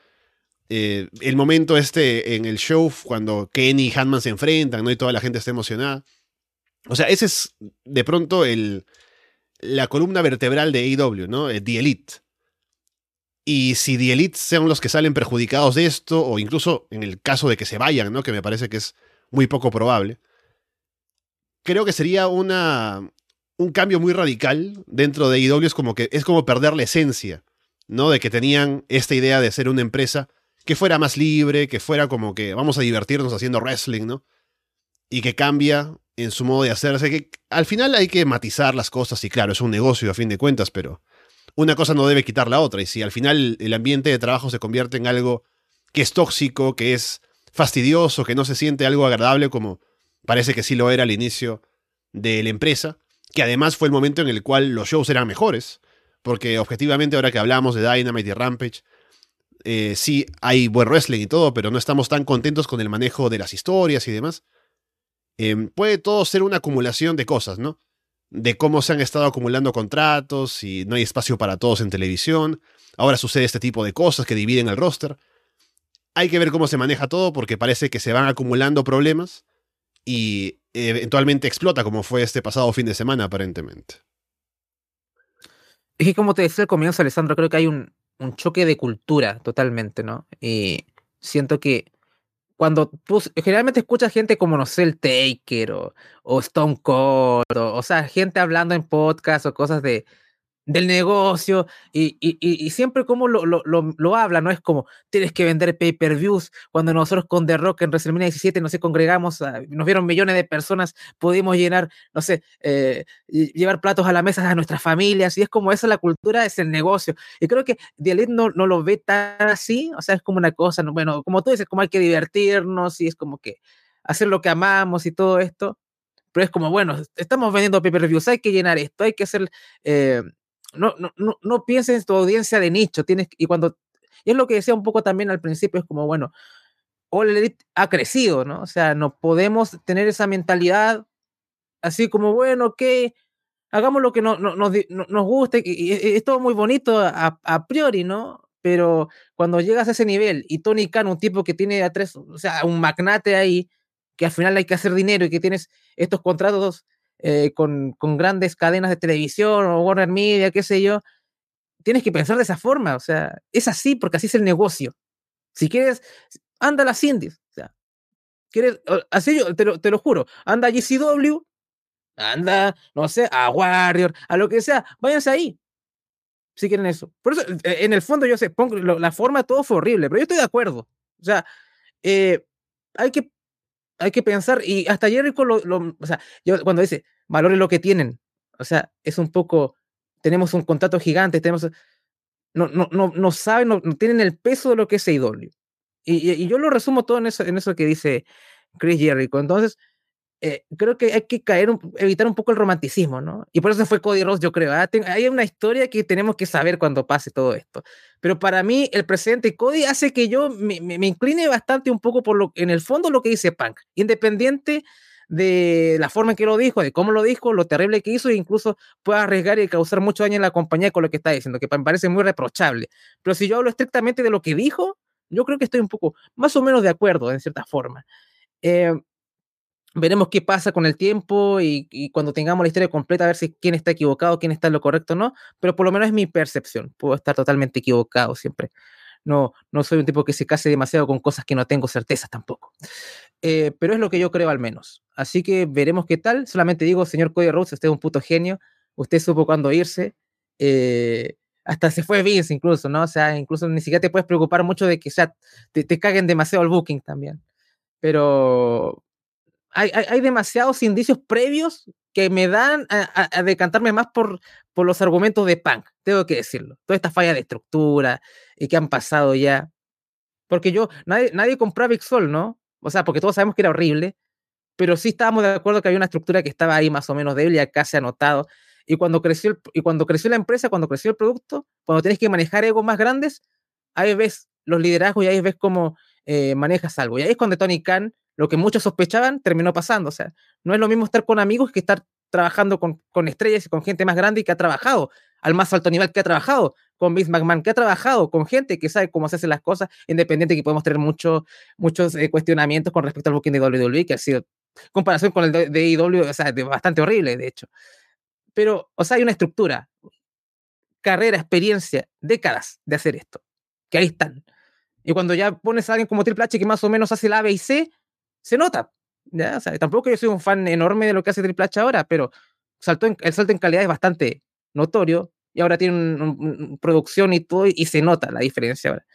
eh, el momento este en el show cuando Kenny y Hanman se enfrentan, ¿no? Y toda la gente está emocionada. O sea, ese es de pronto el, la columna vertebral de AEW, ¿no? Eh, The Elite. Y si The Elite sean los que salen perjudicados de esto, o incluso en el caso de que se vayan, ¿no? Que me parece que es muy poco probable. Creo que sería una, un cambio muy radical dentro de AEW. Es como que es como perder la esencia, ¿no? De que tenían esta idea de ser una empresa que fuera más libre, que fuera como que vamos a divertirnos haciendo wrestling, ¿no? Y que cambia en su modo de hacerse, que al final hay que matizar las cosas y claro, es un negocio a fin de cuentas, pero una cosa no debe quitar la otra y si al final el ambiente de trabajo se convierte en algo que es tóxico, que es fastidioso, que no se siente algo agradable como parece que sí lo era al inicio de la empresa, que además fue el momento en el cual los shows eran mejores, porque objetivamente ahora que hablamos de Dynamite y Rampage, eh, sí hay buen wrestling y todo, pero no estamos tan contentos con el manejo de las historias y demás. Em, puede todo ser una acumulación de cosas, ¿no? De cómo se han estado acumulando contratos y no hay espacio para todos en televisión. Ahora sucede este tipo de cosas que dividen el roster. Hay que ver cómo se maneja todo porque parece que se van acumulando problemas y eventualmente explota como fue este pasado fin de semana aparentemente. Es que como te decía al comienzo, Alessandro, creo que hay un, un choque de cultura totalmente, ¿no? Y siento que cuando tú generalmente escuchas gente como, no sé, el Taker o, Stone Cold, o, o, sea, gente hablando en podcast o cosas de, del negocio y, y, y, siempre como lo, lo, lo, habla, ¿no? Es como tienes que vender pay-per-views. Cuando nosotros con The Rock en WrestleMania 17 no sé, congregamos, a, nos vieron millones de personas, pudimos llenar, no sé, eh, llevar platos a la mesa a nuestras familias y es como esa la cultura, es el negocio. Y creo que The no, no lo ve tan así, o sea, es como una cosa, bueno, como tú dices, como hay que divertirnos y es como que hacer lo que amamos y todo esto. Pero es como, bueno, estamos vendiendo pay-per-views, hay que llenar esto, hay que hacer... Eh, no, no, no, no pienses en tu audiencia de nicho, tienes, y cuando, es lo que decía un poco también al principio, es como, bueno, All Elite ha crecido, ¿no? O sea, no podemos tener esa mentalidad así como, bueno, que hagamos lo que no, no, nos, nos guste, y, y, es todo muy bonito a, a, priori, ¿no? Pero cuando llegas a ese nivel y Tony Khan, un tipo que tiene a tres, o sea, un magnate ahí, que al final hay que hacer dinero y que tienes estos contratos eh, con, con, grandes cadenas de televisión o Warner Media, qué sé yo, tienes que pensar de esa forma, o sea, es así porque así es el negocio. Si quieres, anda a las indies, o sea, quieres, así yo te lo, te lo juro, anda a GCW, anda, no sé, a Warrior, a lo que sea, váyanse ahí. Si quieren eso. Por eso, e, en el fondo, yo sé, pongo, la forma todo fue horrible, pero yo estoy de acuerdo. O sea, eh, hay que hay que pensar, y hasta Jericho lo, lo, o sea, yo cuando dice, valores lo que tienen, o sea, es un poco, tenemos un contrato gigante, tenemos, no, no, no, no saben, no, no tienen el peso de lo que es AEW. Y, y, y, yo lo resumo todo en eso, en eso que dice Chris Jericho. Entonces, eh, creo que hay que caer, un, evitar un poco el romanticismo, ¿no? Y por eso fue Cody Ross, yo creo. ¿ah? Hay una historia que tenemos que saber cuando pase todo esto. Pero para mí, el presidente Cody hace que yo me, me, me, incline bastante un poco por lo, en el fondo, lo que dice Punk, independiente de la forma en que lo dijo, de cómo lo dijo, lo terrible que hizo, e incluso puede arriesgar y causar mucho daño en la compañía con lo que está diciendo, que me parece muy reprochable. Pero si yo hablo estrictamente de lo que dijo, yo creo que estoy un poco más o menos de acuerdo, en cierta forma. Eh, veremos qué pasa con el tiempo y, cuando tengamos la historia completa, a ver si quién está equivocado, quién está en lo correcto o no, pero por lo menos es mi percepción, puedo estar totalmente equivocado siempre. No, no soy un tipo que se case demasiado con cosas que no tengo certezas tampoco. Eh, pero es lo que yo creo al menos. Así que veremos qué tal. Solamente digo, señor Cody Rhodes, usted es un puto genio. Usted supo cuándo irse. Eh, hasta se fue Vince incluso, ¿no? O sea, incluso ni siquiera te puedes preocupar mucho de que sea, te, te caguen demasiado el booking también. Pero hay, hay, hay, demasiados indicios previos que me dan a, a, a, decantarme más por, por los argumentos de Punk, tengo que decirlo. Toda esta falla de estructura y que han pasado ya. Porque yo, nadie, nadie compró a Big Sol, ¿no? O sea, porque todos sabemos que era horrible, pero sí estábamos de acuerdo que había una estructura que estaba ahí más o menos débil y acá se ha notado. Y cuando creció, y cuando creció la empresa, cuando creció el producto, cuando tienes que manejar egos más grandes, ahí ves los liderazgos y ahí ves cómo eh, manejas algo. Y ahí es cuando Tony Khan, lo que muchos sospechaban, terminó pasando. O sea, no es lo mismo estar con amigos que estar trabajando con, con estrellas y con gente más grande y que ha trabajado al más alto nivel que ha trabajado con Vince McMahon, que ha trabajado con gente que sabe cómo se hacen las cosas, independiente que podemos tener muchos muchos eh, cuestionamientos con respecto al booking de WWE, que ha sido comparación con el de, de IW, o sea, bastante horrible, de hecho. Pero, o sea, hay una estructura, carrera, experiencia, décadas de hacer esto, que ahí están. Y cuando ya pones a alguien como Triple H que más o menos hace la A, B y C, se nota. ¿ya? O sea, tampoco yo soy un fan enorme de lo que hace Triple H ahora, pero saltó el salto en calidad es bastante notorio y ahora tiene una producción y todo y se nota la diferencia ahora.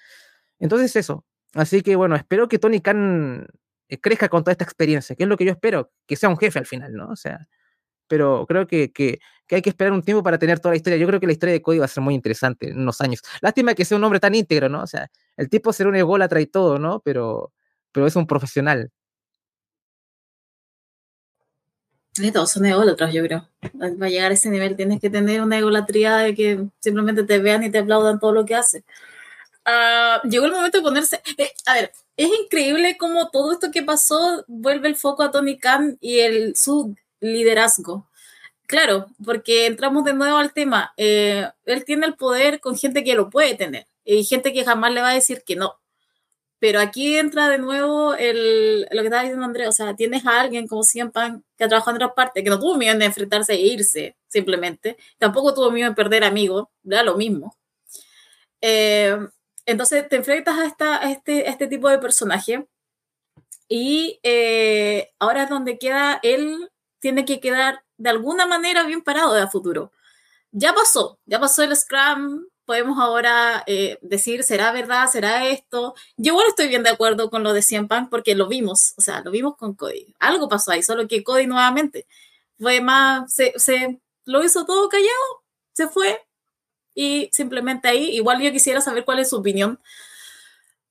Entonces eso. Así que bueno, espero que Tony Khan eh, crezca con toda esta experiencia, que es lo que yo espero, que sea un jefe al final, ¿no? O sea, pero creo que, hay que esperar un tiempo para tener toda la historia. Yo creo que la historia de Cody va a ser muy interesante en unos años. Lástima que sea un hombre tan íntegro, ¿no? O sea, el tipo será un ególatra y todo, ¿no? Pero, pero es un profesional. Todos son ególatras, yo creo. Para llegar a ese nivel tienes que tener una egolatría de que simplemente te vean y te aplaudan todo lo que haces. Uh, llegó el momento de ponerse. Eh, a ver, es increíble cómo todo esto que pasó vuelve el foco a Tony Khan y el, su liderazgo. Claro, porque entramos de nuevo al tema. Eh, él tiene el poder con gente que lo puede tener y gente que jamás le va a decir que no. Pero aquí entra de nuevo el, lo que estaba diciendo Andrés, o sea, tienes a alguien como Pan que ha trabajado en otras partes, que no tuvo miedo de enfrentarse e irse, simplemente. Tampoco tuvo miedo de perder amigos, da lo mismo. Eh, entonces te enfrentas a, esta, este, este tipo de personaje y eh, ahora es donde queda, él tiene que quedar de alguna manera bien parado de futuro. Ya pasó, ya pasó el Scrum, podemos ahora eh, decir, ¿será verdad? ¿Será esto? Yo igual estoy bien de acuerdo con lo de Cien Pan porque lo vimos, o sea, lo vimos con Cody. Algo pasó ahí, solo que Cody nuevamente fue más, se, se lo hizo todo callado, se fue y simplemente ahí, igual yo quisiera saber cuál es su opinión.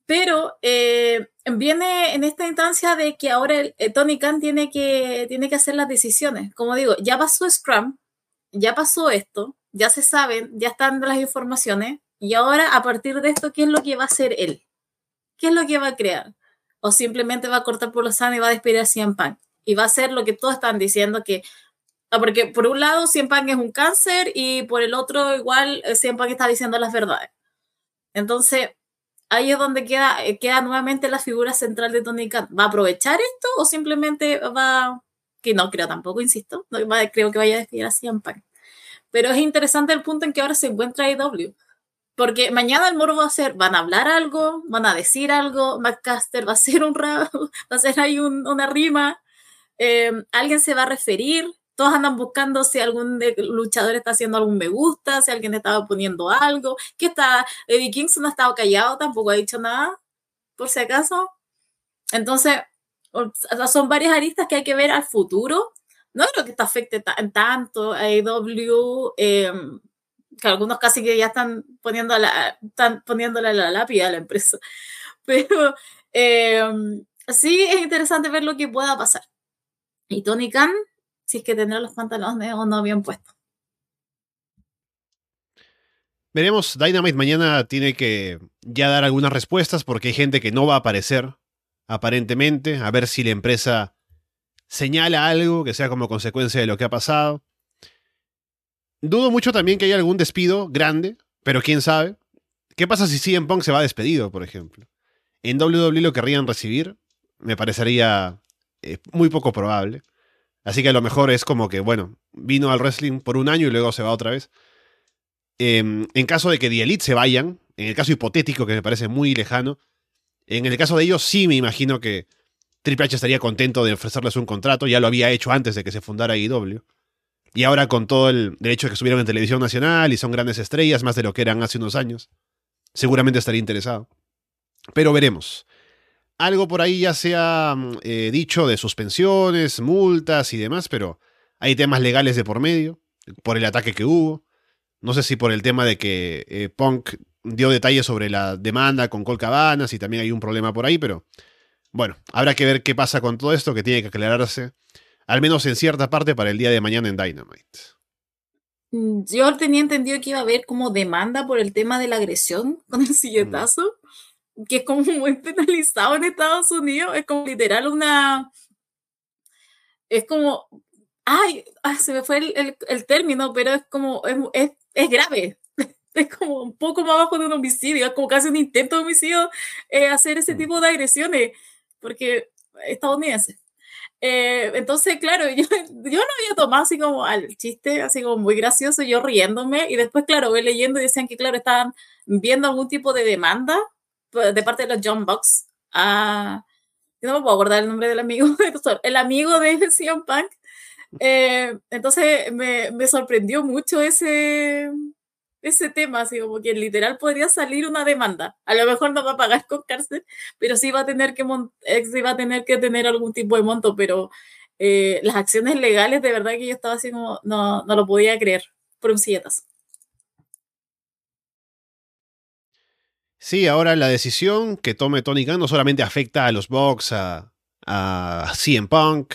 Pero eh, viene en esta instancia de que ahora el, eh, Tony Khan tiene que, tiene que hacer las decisiones. Como digo, ya pasó Scrum, ya pasó esto, ya se saben, ya están las informaciones, y ahora a partir de esto, ¿qué es lo que va a hacer él? ¿Qué es lo que va a crear? O simplemente va a cortar por los sano y va a despedir a Cien Pan. Y va a hacer lo que todos están diciendo que ah, porque por un lado Cien Pan es un cáncer y por el otro igual eh, Cien Pan está diciendo las verdades. Entonces, ahí es donde queda, eh, queda nuevamente la figura central de Tony Khan. ¿Va a aprovechar esto o simplemente va, que no creo tampoco, insisto, no, creo que vaya a despedir a Cien Pan. Pero es interesante el punto en que ahora se encuentra IW. Porque mañana el moro va a ser, van a hablar algo, van a decir algo, McCaster va a hacer un [LAUGHS] va a hacer ahí una rima, eh, alguien se va a referir, todos andan buscando si algún luchador está haciendo algún me gusta, si alguien estaba poniendo algo, que está, Eddie Kingston ha estado callado, tampoco ha dicho nada, por si acaso. Entonces, son varias aristas que hay que ver al futuro no creo que esto afecte tanto a AEW, em, que algunos casi que ya están, poniendo la, están poniéndole la lápida a la empresa. [LAUGHS] Pero em, sí es interesante ver lo que pueda pasar. Y Tony Khan, si es que tendrá los pantalones o no bien puestos. Veremos, Dynamite mañana tiene que ya dar algunas respuestas porque hay gente que no va a aparecer, aparentemente, a ver si la empresa señala algo que sea como consecuencia de lo que ha pasado. Dudo mucho también que haya algún despido grande, pero quién sabe. ¿Qué pasa si CM Punk se va despedido, por ejemplo? ¿En WWE lo querrían recibir? Me parecería eh, muy poco probable. Así que a lo mejor es como que, bueno, vino al wrestling por un año y luego se va otra vez. Em, en caso de que The Elite se vayan, en el caso hipotético que me parece muy lejano, en el caso de ellos sí me imagino que Triple H estaría contento de ofrecerles un contrato, ya lo había hecho antes de que se fundara IW. Y ahora con todo el derecho de que estuvieron en televisión nacional y son grandes estrellas, más de lo que eran hace unos años, seguramente estaría interesado. Pero veremos. Algo por ahí ya se ha mm, eh, dicho de suspensiones, multas y demás, pero hay temas legales de por medio, por el ataque que hubo. No sé si por el tema de que eh, Punk dio detalles sobre la demanda con Col Cabanas y también hay un problema por ahí, pero bueno, habrá que ver qué pasa con todo esto que tiene que aclararse, al menos en cierta parte para el día de mañana en Dynamite. Mm, Yo tenía entendido que iba a haber como demanda por el tema de la agresión [LAUGHS] con el silletazo, que es como muy penalizado en Estados Unidos, es como literal una... Es como... Ay, ah, se me fue el, el- el término, pero es como... Es, es- es grave. [LAUGHS] Es como un poco más abajo de un homicidio, es como casi un intento de homicidio eh, hacer ese Mm. tipo de agresiones, porque estadounidense. Eh, entonces, claro, [LAUGHS] yo, yo no había tomado así como al chiste, así como muy gracioso, yo riéndome, y después, claro, voy leyendo y decían que, claro, estaban viendo algún tipo de demanda pues, de parte de los John Box a. yo No me puedo acordar el nombre del amigo, [LAUGHS] el amigo de CM Punk. Eh, entonces me, me sorprendió mucho ese, ese tema, así como que literal podría salir una demanda. A lo mejor no va a pagar con cárcel, pero sí va a tener que, eh, sí va a tener, que tener algún tipo de monto, pero eh, las acciones legales, de verdad que yo estaba así como, no, no lo podía creer, por un silletazo. Sí, ahora la decisión que tome Tony Khan no solamente afecta a los Bucks, a, a CM Punk,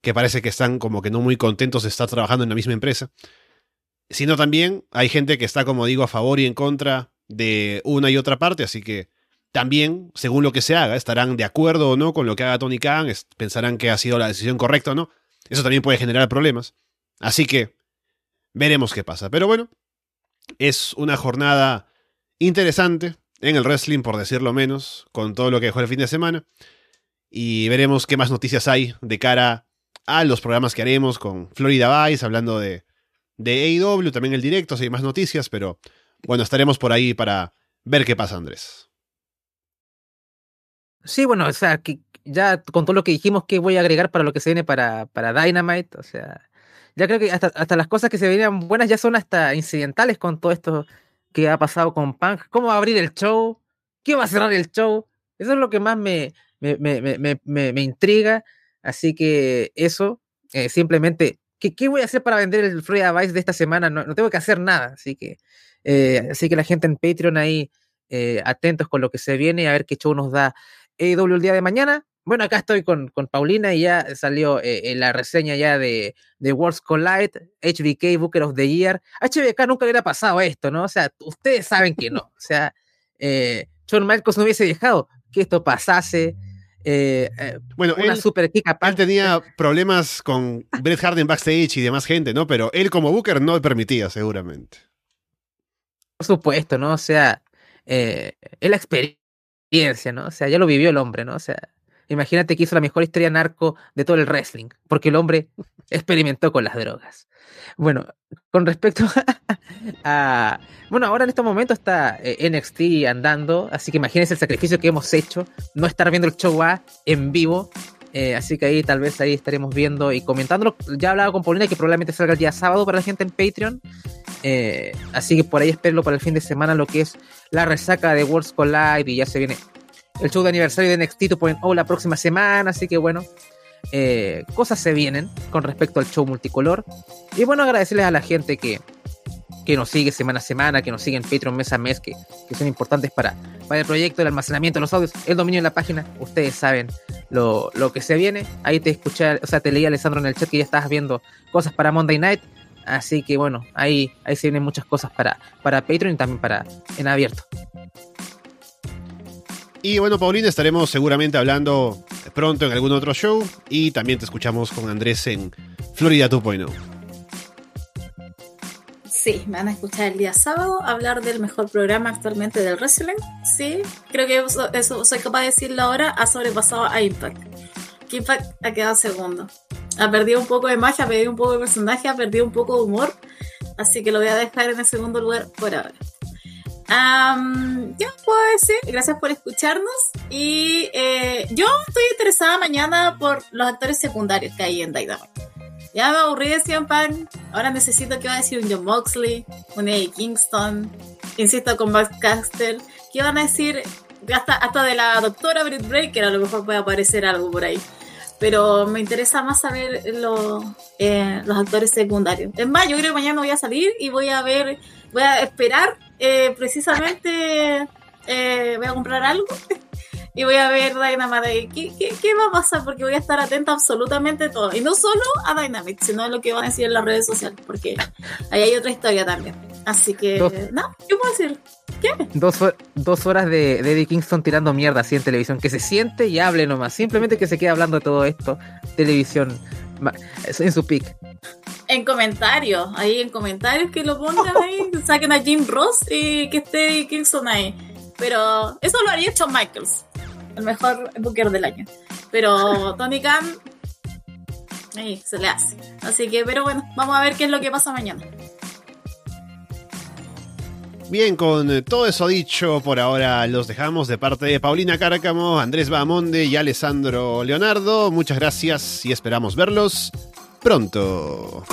que parece que están como que no muy contentos de estar trabajando en la misma empresa, sino también hay gente que está, como digo, a favor y en contra de una y otra parte, así que también, según lo que se haga, estarán de acuerdo o no con lo que haga Tony Khan, pensarán que ha sido la decisión correcta o no. Eso también puede generar problemas. Así que veremos qué pasa. Pero bueno, es una jornada interesante en el wrestling, por decirlo menos, con todo lo que dejó el fin de semana. Y veremos qué más noticias hay de cara a los programas que haremos con Florida Vice, hablando de, de AEW, también el directo, si hay más noticias, pero bueno, estaremos por ahí para ver qué pasa, Andrés. Sí, bueno, o sea, que ya con todo lo que dijimos, que voy a agregar para lo que se viene para, para Dynamite? O sea, ya creo que hasta, hasta las cosas que se venían buenas ya son hasta incidentales con todo esto que ha pasado con Punk. ¿Cómo va a abrir el show? ¿Quién va a cerrar el show? Eso es lo que más me, me, me- me intriga. Así que eso, eh, simplemente, ¿qué, ¿qué voy a hacer para vender el Florida Vice de esta semana? No, no tengo que hacer nada. Así que, eh, así que la gente en Patreon ahí, eh, atentos con lo que se viene, a ver qué show nos da AEW el día de mañana. Bueno, acá estoy con, con Paulina y ya salió eh, la reseña ya de, de Worlds Collide, HBK Booker of the Year. HBK nunca hubiera pasado esto, ¿no? O sea, ustedes saben que no. O sea, Shawn Michaels no hubiese dejado que esto pasase. Eh, eh, Bueno, una él, super kick él tenía problemas con Bret Hart en backstage y demás gente, ¿no? Pero él como Booker no le permitía, seguramente. Por supuesto, ¿no? O sea, eh, es la experiencia, ¿no? O sea, ya lo vivió el hombre, ¿no? O sea, imagínate que hizo la mejor historia narco de todo el wrestling, porque el hombre [LAUGHS] experimentó con las drogas. Bueno, con respecto [LAUGHS] a... Bueno, ahora en estos momentos está eh, NXT andando, así que imagínense el sacrificio que hemos hecho, no estar viendo el show A en vivo. eh, así que ahí tal vez ahí estaremos viendo y comentándolo. Ya hablaba con Paulina que probablemente salga el día sábado para la gente en Patreon. Eh, así que por ahí espero para el fin de semana lo que es la resaca de Worlds Collide y ya se viene el show de aniversario de NXT 2.0 la próxima semana, así que bueno, eh, cosas se vienen con respecto al show multicolor. Y bueno, agradecerles a la gente que, que nos sigue semana a semana, que nos sigue en Patreon mes a mes, que, que son importantes para, para el proyecto, el almacenamiento de los audios, el dominio de la página. Ustedes saben lo, lo que se viene. Ahí te escuché, o sea, te leí Alessandro en el chat que ya estabas viendo cosas para Monday Night. Así que bueno, ahí, ahí se vienen muchas cosas para, para Patreon y también para en abierto. Y bueno, Paulina, estaremos seguramente hablando pronto en algún otro show y también te escuchamos con Andrés en Florida 2.0. Sí, me van a escuchar el día sábado hablar del mejor programa actualmente del wrestling. Sí, creo que eso, eso soy capaz de decirlo ahora. Ha sobrepasado a Impact. Que Impact ha quedado segundo. Ha perdido un poco de magia, ha perdido un poco de personaje, ha perdido un poco de humor. Así que lo voy a dejar en el segundo lugar por ahora. ¿Qué más puedo decir? Gracias por escucharnos. Y eh, yo estoy interesada mañana por los actores secundarios que hay en Dynamite. Ya me aburrí de CM Punk. Ahora necesito que va a decir un John Moxley, un Eddie Kingston. Insisto con Max Caster. ¿Qué van a decir? Hasta, hasta de la doctora Britt Breaker a lo mejor puede aparecer algo por ahí. Pero me interesa más saber lo- eh, los actores secundarios. Es más, yo creo que mañana voy a salir y voy a ver, voy a esperar eh, precisamente, eh, voy a comprar algo [LAUGHS] y voy a ver Dynamite. ¿Qué, qué, qué va a pasar? Porque voy a estar atenta absolutamente a todo. Y no solo a Dynamite, sino a lo que van a decir en las redes sociales, porque ahí hay otra historia también. Así que, Dos. no, ¿qué puedo decir? ¿Qué? Dos, dos horas de, de Eddie Kingston tirando mierda así en televisión. Que se siente y hable nomás. Simplemente que se quede hablando de todo esto. Televisión en su pick. En comentarios, ahí en comentarios que lo pongan ahí, [LAUGHS] saquen a Jim Ross y que esté Kingston ahí. Pero eso lo haría Shawn Michaels, el mejor booker del año. Pero Tony Khan, ahí se le hace. Así que, pero bueno, vamos a ver qué es lo que pasa mañana. Bien, con todo eso dicho, por ahora los dejamos de parte de Paulina Cárcamo, Andrés Bahamonde y Alessandro Leonardo. Muchas gracias y esperamos verlos pronto.